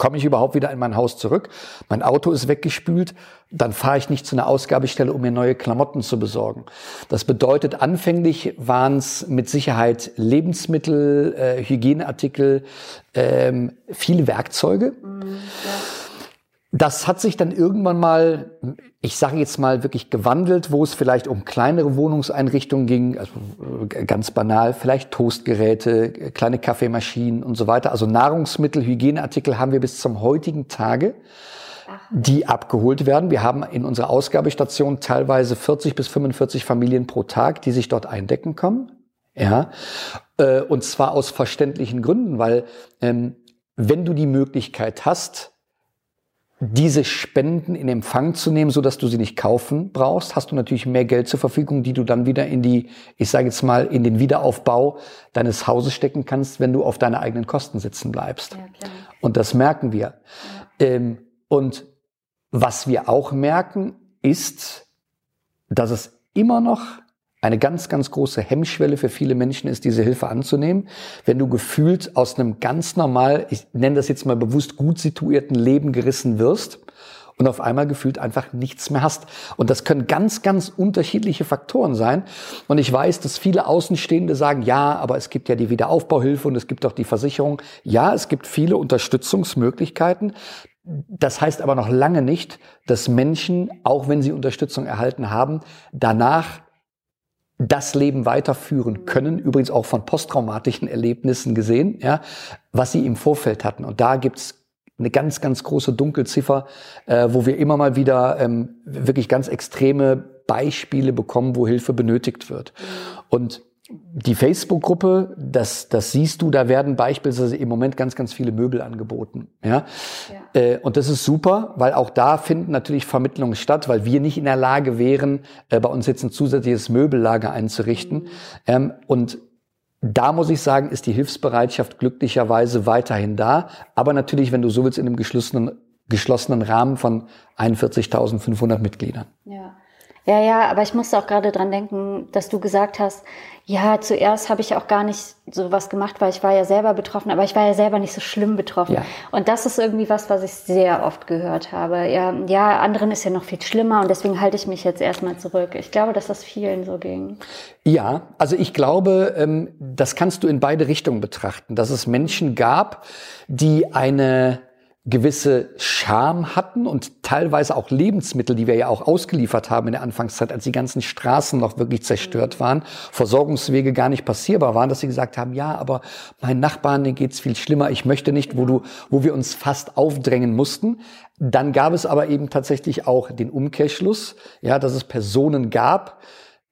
komme ich überhaupt wieder in mein Haus zurück? Mein Auto ist weggespült, dann fahre ich nicht zu einer Ausgabestelle, um mir neue Klamotten zu besorgen. Das bedeutet, anfänglich waren es mit Sicherheit Lebensmittel, äh, Hygieneartikel, ähm, viele Werkzeuge. Mhm, ja. Das hat sich dann irgendwann mal, ich sage jetzt mal wirklich gewandelt, wo es vielleicht um kleinere Wohnungseinrichtungen ging, also äh, ganz banal, vielleicht Toastgeräte, kleine Kaffeemaschinen und so weiter. Also Nahrungsmittel, Hygieneartikel haben wir bis zum heutigen Tage, die abgeholt werden. Wir haben in unserer Ausgabestation teilweise 40 bis 45 Familien pro Tag, die sich dort eindecken kommen. Ja, äh, und zwar aus verständlichen Gründen, weil ähm, wenn du die Möglichkeit hast, diese Spenden in Empfang zu nehmen, so dass du sie nicht kaufen brauchst, hast du natürlich mehr Geld zur Verfügung, die du dann wieder in die, ich sage jetzt mal, in den Wiederaufbau deines Hauses stecken kannst, wenn du auf deine eigenen Kosten sitzen bleibst. Ja, und das merken wir. Ja. Ähm, und was wir auch merken, ist, dass es immer noch eine ganz, ganz große Hemmschwelle für viele Menschen ist, diese Hilfe anzunehmen. Wenn du gefühlt aus einem ganz normal, ich nenne das jetzt mal bewusst gut situierten Leben gerissen wirst und auf einmal gefühlt einfach nichts mehr hast. Und das können ganz, ganz unterschiedliche Faktoren sein. Und ich weiß, dass viele Außenstehende sagen, ja, aber es gibt ja die Wiederaufbauhilfe und es gibt auch die Versicherung. Ja, es gibt viele Unterstützungsmöglichkeiten. Das heißt aber noch lange nicht, dass Menschen, auch wenn sie Unterstützung erhalten haben, danach das Leben weiterführen können, übrigens auch von posttraumatischen Erlebnissen gesehen, ja, was sie im Vorfeld hatten. Und da gibt's eine ganz, ganz große Dunkelziffer, äh, wo wir immer mal wieder ähm, wirklich ganz extreme Beispiele bekommen, wo Hilfe benötigt wird. Und die Facebook-Gruppe, das, das siehst du, da werden beispielsweise im Moment ganz, ganz viele Möbel angeboten. Ja? ja. Äh, und das ist super, weil auch da finden natürlich Vermittlungen statt, weil wir nicht in der Lage wären, äh, bei uns jetzt ein zusätzliches Möbellager einzurichten. Mhm. Ähm, und da muss ich sagen, ist die Hilfsbereitschaft glücklicherweise weiterhin da. Aber natürlich, wenn du so willst, in einem geschlossenen, geschlossenen Rahmen von 41.500 Mitgliedern. Ja. Ja, ja, aber ich musste auch gerade dran denken, dass du gesagt hast, ja, zuerst habe ich auch gar nicht so was gemacht, weil ich war ja selber betroffen, aber ich war ja selber nicht so schlimm betroffen. Ja. Und das ist irgendwie was, was ich sehr oft gehört habe. Ja, ja, anderen ist ja noch viel schlimmer und deswegen halte ich mich jetzt erstmal zurück. Ich glaube, dass das vielen so ging. Ja, also ich glaube, ähm, das kannst du in beide Richtungen betrachten, dass es Menschen gab, die eine gewisse Scham hatten und teilweise auch Lebensmittel, die wir ja auch ausgeliefert haben in der Anfangszeit, als die ganzen Straßen noch wirklich zerstört waren, Versorgungswege gar nicht passierbar waren, dass sie gesagt haben, ja, aber meinen Nachbarn, denen geht's viel schlimmer, ich möchte nicht, wo du, wo wir uns fast aufdrängen mussten. Dann gab es aber eben tatsächlich auch den Umkehrschluss, ja, dass es Personen gab,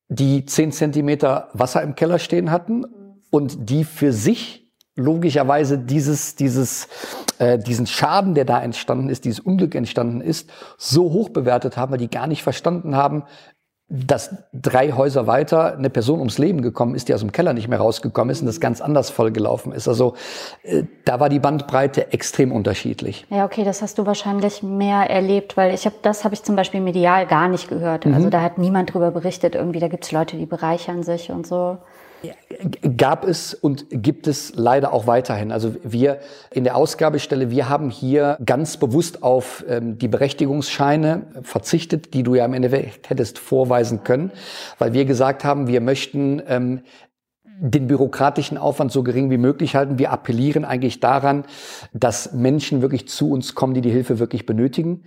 die zehn Zentimeter Wasser im Keller stehen hatten und die für sich logischerweise dieses, dieses, äh, diesen Schaden, der da entstanden ist, dieses Unglück entstanden ist, so hoch bewertet haben, weil die gar nicht verstanden haben, dass drei Häuser weiter eine Person ums Leben gekommen ist, die aus dem Keller nicht mehr rausgekommen ist und das ganz anders vollgelaufen ist. Also äh, da war die Bandbreite extrem unterschiedlich. Ja, okay, das hast du wahrscheinlich mehr erlebt, weil ich habe das habe ich zum Beispiel medial gar nicht gehört. Also mhm. Also da hat niemand drüber berichtet. Irgendwie da gibt's Leute, die bereichern sich und so. Gab es und gibt es leider auch weiterhin. Also wir in der Ausgabestelle, wir haben hier ganz bewusst auf ähm, die Berechtigungsscheine verzichtet, die du ja im Endeffekt hättest vorweisen können, weil wir gesagt haben, wir möchten ähm, den bürokratischen Aufwand so gering wie möglich halten. Wir appellieren eigentlich daran, dass Menschen wirklich zu uns kommen, die die Hilfe wirklich benötigen.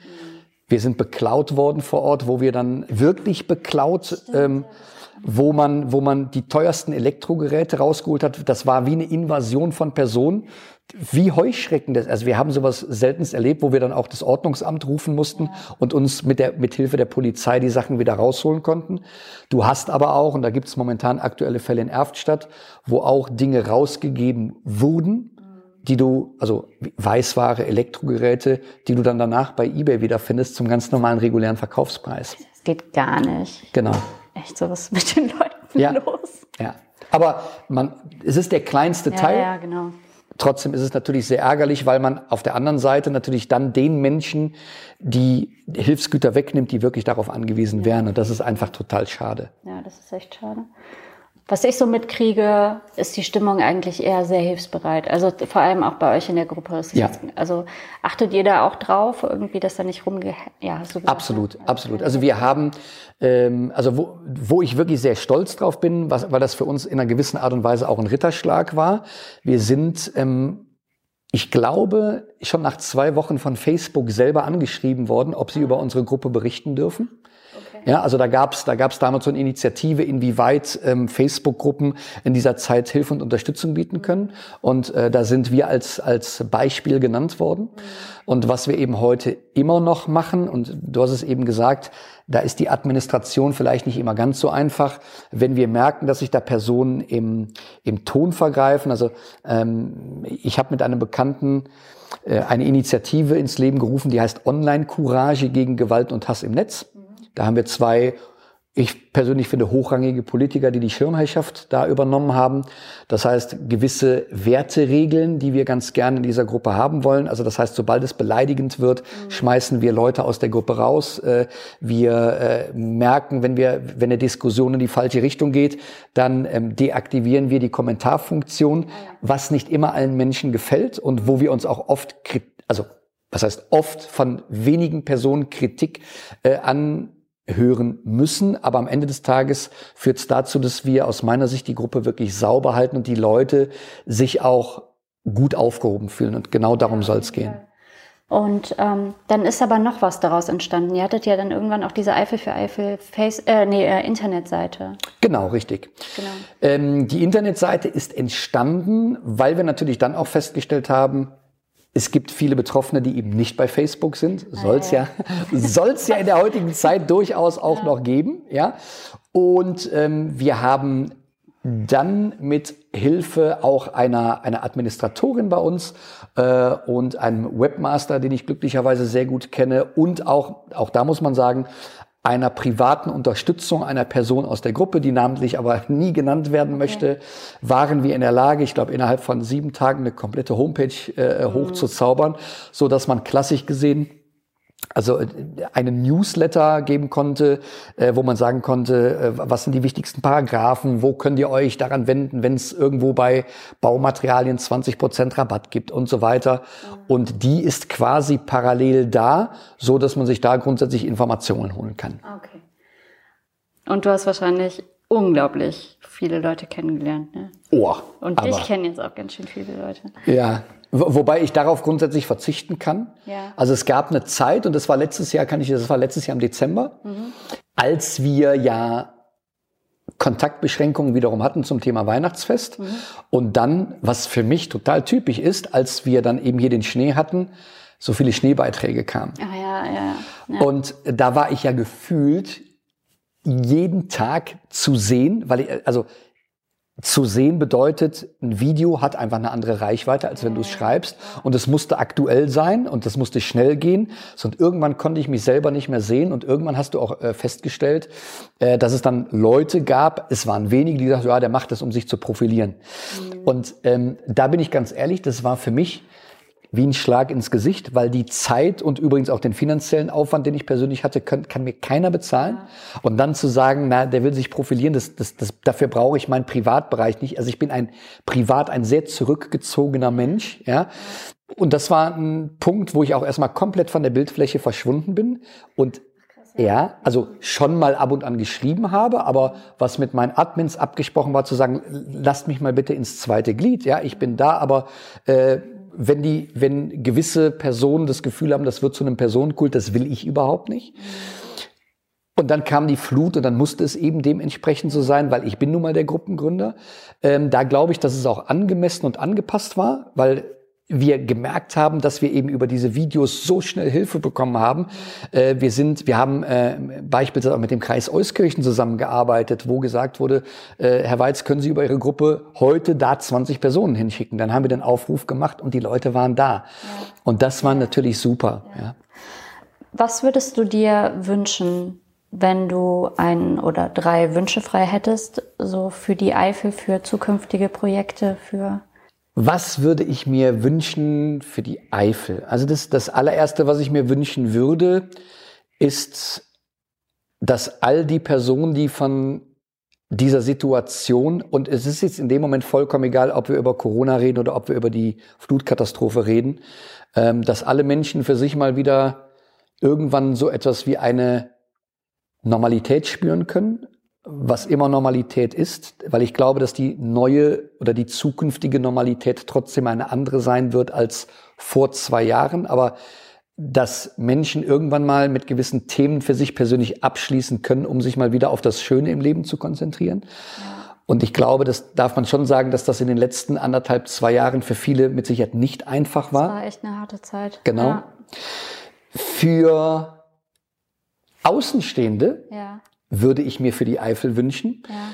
Wir sind beklaut worden vor Ort, wo wir dann wirklich beklaut, ähm, wo man, wo man die teuersten Elektrogeräte rausgeholt hat. Das war wie eine Invasion von Personen, wie Heuschrecken. Das, also wir haben sowas seltenst erlebt, wo wir dann auch das Ordnungsamt rufen mussten ja. und uns mit der mit Hilfe der Polizei die Sachen wieder rausholen konnten. Du hast aber auch, und da gibt es momentan aktuelle Fälle in Erftstadt, wo auch Dinge rausgegeben wurden, die du, also Weißware, Elektrogeräte, die du dann danach bei eBay wieder findest zum ganz normalen regulären Verkaufspreis. Das geht gar nicht. Genau. Echt so was mit den Leuten ja. los. Ja. Aber man, es ist der kleinste ja, Teil. Ja, genau. Trotzdem ist es natürlich sehr ärgerlich, weil man auf der anderen Seite natürlich dann den Menschen, die Hilfsgüter wegnimmt, die wirklich darauf angewiesen ja. wären. Und das ist einfach total schade. Ja, das ist echt schade. Was ich so mitkriege, ist die Stimmung eigentlich eher sehr hilfsbereit. Also vor allem auch bei euch in der Gruppe. Ja. Jetzt, also achtet ihr da auch drauf, irgendwie, dass da nicht rumge... Ja, gesagt, Absolut, ne? absolut. Also wir haben, ähm, also wo, wo ich wirklich sehr stolz drauf bin, was, weil das für uns in einer gewissen Art und Weise auch ein Ritterschlag war. Wir sind... Ähm, ich glaube, schon nach zwei Wochen von Facebook selber angeschrieben worden, ob sie über unsere Gruppe berichten dürfen. Ja, also da gab's da gab's damals so eine Initiative, inwieweit ähm, Facebook-Gruppen in dieser Zeit Hilfe und Unterstützung bieten können. Und äh, da sind wir als, als Beispiel genannt worden. Und was wir eben heute immer noch machen, und du hast es eben gesagt, da ist die Administration vielleicht nicht immer ganz so einfach, wenn wir merken, dass sich da Personen im, im Ton vergreifen. Also ähm, ich habe mit einem Bekannten äh, eine Initiative ins Leben gerufen, die heißt Online-Courage gegen Gewalt und Hass im Netz. Da haben wir zwei, ich persönlich finde, hochrangige Politiker, die die Schirmherrschaft da übernommen haben. Das heißt, gewisse Werteregeln, die wir ganz gerne in dieser Gruppe haben wollen. Also das heißt, sobald es beleidigend wird, mhm. schmeißen wir Leute aus der Gruppe raus. Äh, wir äh, merken, wenn wir, wenn eine Diskussion in die falsche Richtung geht, dann ähm, deaktivieren wir die Kommentarfunktion, was nicht immer allen Menschen gefällt und wo wir uns auch oft, also was heißt oft von wenigen Personen Kritik äh, an hören müssen. Aber am Ende des Tages führt es dazu, dass wir aus meiner Sicht die Gruppe wirklich sauber halten und die Leute sich auch gut aufgehoben fühlen. Und genau darum soll es gehen. Und ähm, dann ist aber noch was daraus entstanden. Ihr hattet ja dann irgendwann auch diese Eifel für Eifel Face, äh, nee, äh, Internetseite. Genau, richtig. Genau. Ähm, die Internetseite ist entstanden, weil wir natürlich dann auch festgestellt haben, es gibt viele Betroffene, die eben nicht bei Facebook sind. Soll's ja, ja soll's ja in der heutigen Zeit durchaus auch ja. noch geben, ja. Und ähm, wir haben dann mit Hilfe auch einer, einer Administratorin bei uns äh, und einem Webmaster, den ich glücklicherweise sehr gut kenne und auch, auch da muss man sagen, einer privaten Unterstützung einer Person aus der Gruppe, die namentlich aber nie genannt werden möchte, waren wir in der Lage, ich glaube, innerhalb von sieben Tagen eine komplette Homepage äh, mhm. hochzuzaubern, so dass man klassisch gesehen also äh, einen Newsletter geben konnte, äh, wo man sagen konnte, äh, was sind die wichtigsten Paragraphen, wo könnt ihr euch daran wenden, wenn es irgendwo bei Baumaterialien 20 Prozent Rabatt gibt und so weiter. Mhm. Und die ist quasi parallel da, so dass man sich da grundsätzlich Informationen holen kann. Okay. Und du hast wahrscheinlich unglaublich viele Leute kennengelernt, ne? Oh. Und ich kenne jetzt auch ganz schön viele Leute. Ja, Wobei ich darauf grundsätzlich verzichten kann. Ja. Also es gab eine Zeit, und das war letztes Jahr, kann ich, das war letztes Jahr im Dezember, mhm. als wir ja Kontaktbeschränkungen wiederum hatten zum Thema Weihnachtsfest. Mhm. Und dann, was für mich total typisch ist, als wir dann eben hier den Schnee hatten, so viele Schneebeiträge kamen. Ah, ja, ja, ja. Und da war ich ja gefühlt jeden Tag zu sehen, weil ich, also zu sehen bedeutet, ein Video hat einfach eine andere Reichweite, als wenn du es schreibst. Und es musste aktuell sein und es musste schnell gehen. Und irgendwann konnte ich mich selber nicht mehr sehen. Und irgendwann hast du auch äh, festgestellt, äh, dass es dann Leute gab, es waren wenige, die gesagt ja, der macht das, um sich zu profilieren. Mhm. Und ähm, da bin ich ganz ehrlich, das war für mich wie ein Schlag ins Gesicht, weil die Zeit und übrigens auch den finanziellen Aufwand, den ich persönlich hatte, kann, kann mir keiner bezahlen. Ja. Und dann zu sagen, na, der will sich profilieren, das, das, das, dafür brauche ich meinen Privatbereich nicht. Also ich bin ein privat ein sehr zurückgezogener Mensch, ja. Und das war ein Punkt, wo ich auch erstmal komplett von der Bildfläche verschwunden bin und ja, also schon mal ab und an geschrieben habe, aber was mit meinen Admins abgesprochen war, zu sagen, lasst mich mal bitte ins zweite Glied. Ja, ich bin da, aber äh, wenn die, wenn gewisse Personen das Gefühl haben, das wird zu einem Personenkult, das will ich überhaupt nicht. Und dann kam die Flut und dann musste es eben dementsprechend so sein, weil ich bin nun mal der Gruppengründer. Ähm, da glaube ich, dass es auch angemessen und angepasst war, weil wir gemerkt haben, dass wir eben über diese Videos so schnell Hilfe bekommen haben. Äh, wir sind, wir haben äh, beispielsweise auch mit dem Kreis Euskirchen zusammengearbeitet, wo gesagt wurde, äh, Herr Weiz, können Sie über Ihre Gruppe heute da 20 Personen hinschicken? Dann haben wir den Aufruf gemacht und die Leute waren da. Ja. Und das war natürlich super. Ja. ja. Was würdest du dir wünschen, wenn du ein oder drei Wünsche frei hättest, so für die Eifel, für zukünftige Projekte, für was würde ich mir wünschen für die Eifel? Also das, das allererste, was ich mir wünschen würde, ist, dass all die Personen, die von dieser Situation, und es ist jetzt in dem Moment vollkommen egal, ob wir über Corona reden oder ob wir über die Flutkatastrophe reden, ähm, dass alle Menschen für sich mal wieder irgendwann so etwas wie eine Normalität spüren können, was immer Normalität ist, weil ich glaube, dass die neue oder die zukünftige Normalität trotzdem eine andere sein wird als vor zwei Jahren, aber dass Menschen irgendwann mal mit gewissen Themen für sich persönlich abschließen können, um sich mal wieder auf das Schöne im Leben zu konzentrieren. Und ich glaube, das darf man schon sagen, dass das in den letzten anderthalb, zwei Jahren für viele mit Sicherheit nicht einfach war. Das war echt eine harte Zeit. Genau. Ja. Für Außenstehende ja würde ich mir für die Eifel wünschen, ja.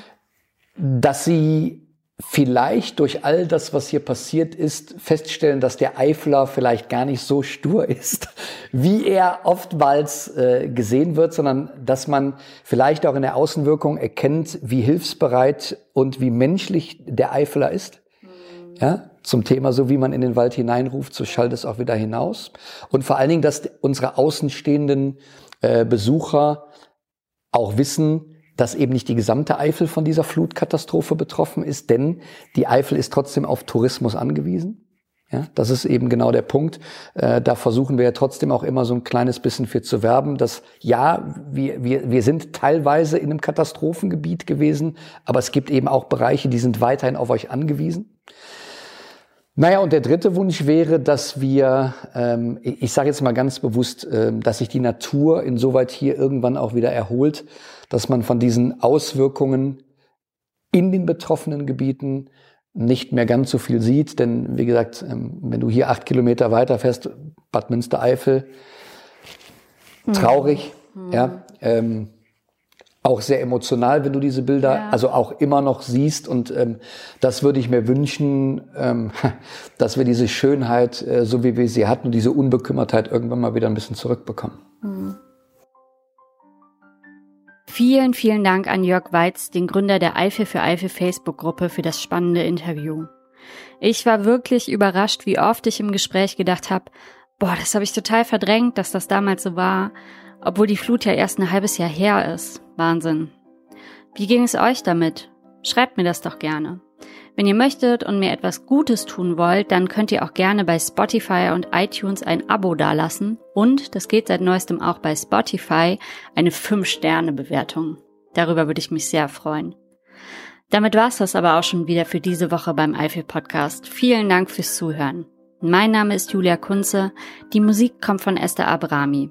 dass sie vielleicht durch all das, was hier passiert ist, feststellen, dass der Eifler vielleicht gar nicht so stur ist, wie er oftmals äh, gesehen wird, sondern dass man vielleicht auch in der Außenwirkung erkennt, wie hilfsbereit und wie menschlich der Eifler ist. Mhm. Ja, zum Thema, so wie man in den Wald hineinruft, so schallt es auch wieder hinaus. Und vor allen Dingen, dass unsere außenstehenden äh, Besucher auch wissen, dass eben nicht die gesamte Eifel von dieser Flutkatastrophe betroffen ist, denn die Eifel ist trotzdem auf Tourismus angewiesen. Ja, das ist eben genau der Punkt. Äh, da versuchen wir ja trotzdem auch immer so ein kleines bisschen für zu werben, dass ja, wir, wir, wir sind teilweise in einem Katastrophengebiet gewesen, aber es gibt eben auch Bereiche, die sind weiterhin auf euch angewiesen. Naja, und der dritte Wunsch wäre, dass wir, ähm, ich sage jetzt mal ganz bewusst, ähm, dass sich die Natur insoweit hier irgendwann auch wieder erholt, dass man von diesen Auswirkungen in den betroffenen Gebieten nicht mehr ganz so viel sieht. Denn wie gesagt, ähm, wenn du hier acht Kilometer weiter fährst, Bad Münstereifel, traurig, mhm. ja. Ähm, auch sehr emotional, wenn du diese Bilder ja. also auch immer noch siehst. Und ähm, das würde ich mir wünschen, ähm, dass wir diese Schönheit, äh, so wie wir sie hatten, diese Unbekümmertheit irgendwann mal wieder ein bisschen zurückbekommen. Mhm. Vielen, vielen Dank an Jörg Weiz, den Gründer der Eifel für Eifel Facebook-Gruppe, für das spannende Interview. Ich war wirklich überrascht, wie oft ich im Gespräch gedacht habe, boah, das habe ich total verdrängt, dass das damals so war obwohl die Flut ja erst ein halbes Jahr her ist. Wahnsinn. Wie ging es euch damit? Schreibt mir das doch gerne. Wenn ihr möchtet und mir etwas Gutes tun wollt, dann könnt ihr auch gerne bei Spotify und iTunes ein Abo dalassen und, das geht seit neuestem auch bei Spotify, eine 5-Sterne-Bewertung. Darüber würde ich mich sehr freuen. Damit war's das aber auch schon wieder für diese Woche beim Eifel Podcast. Vielen Dank fürs Zuhören. Mein Name ist Julia Kunze. Die Musik kommt von Esther Abrami.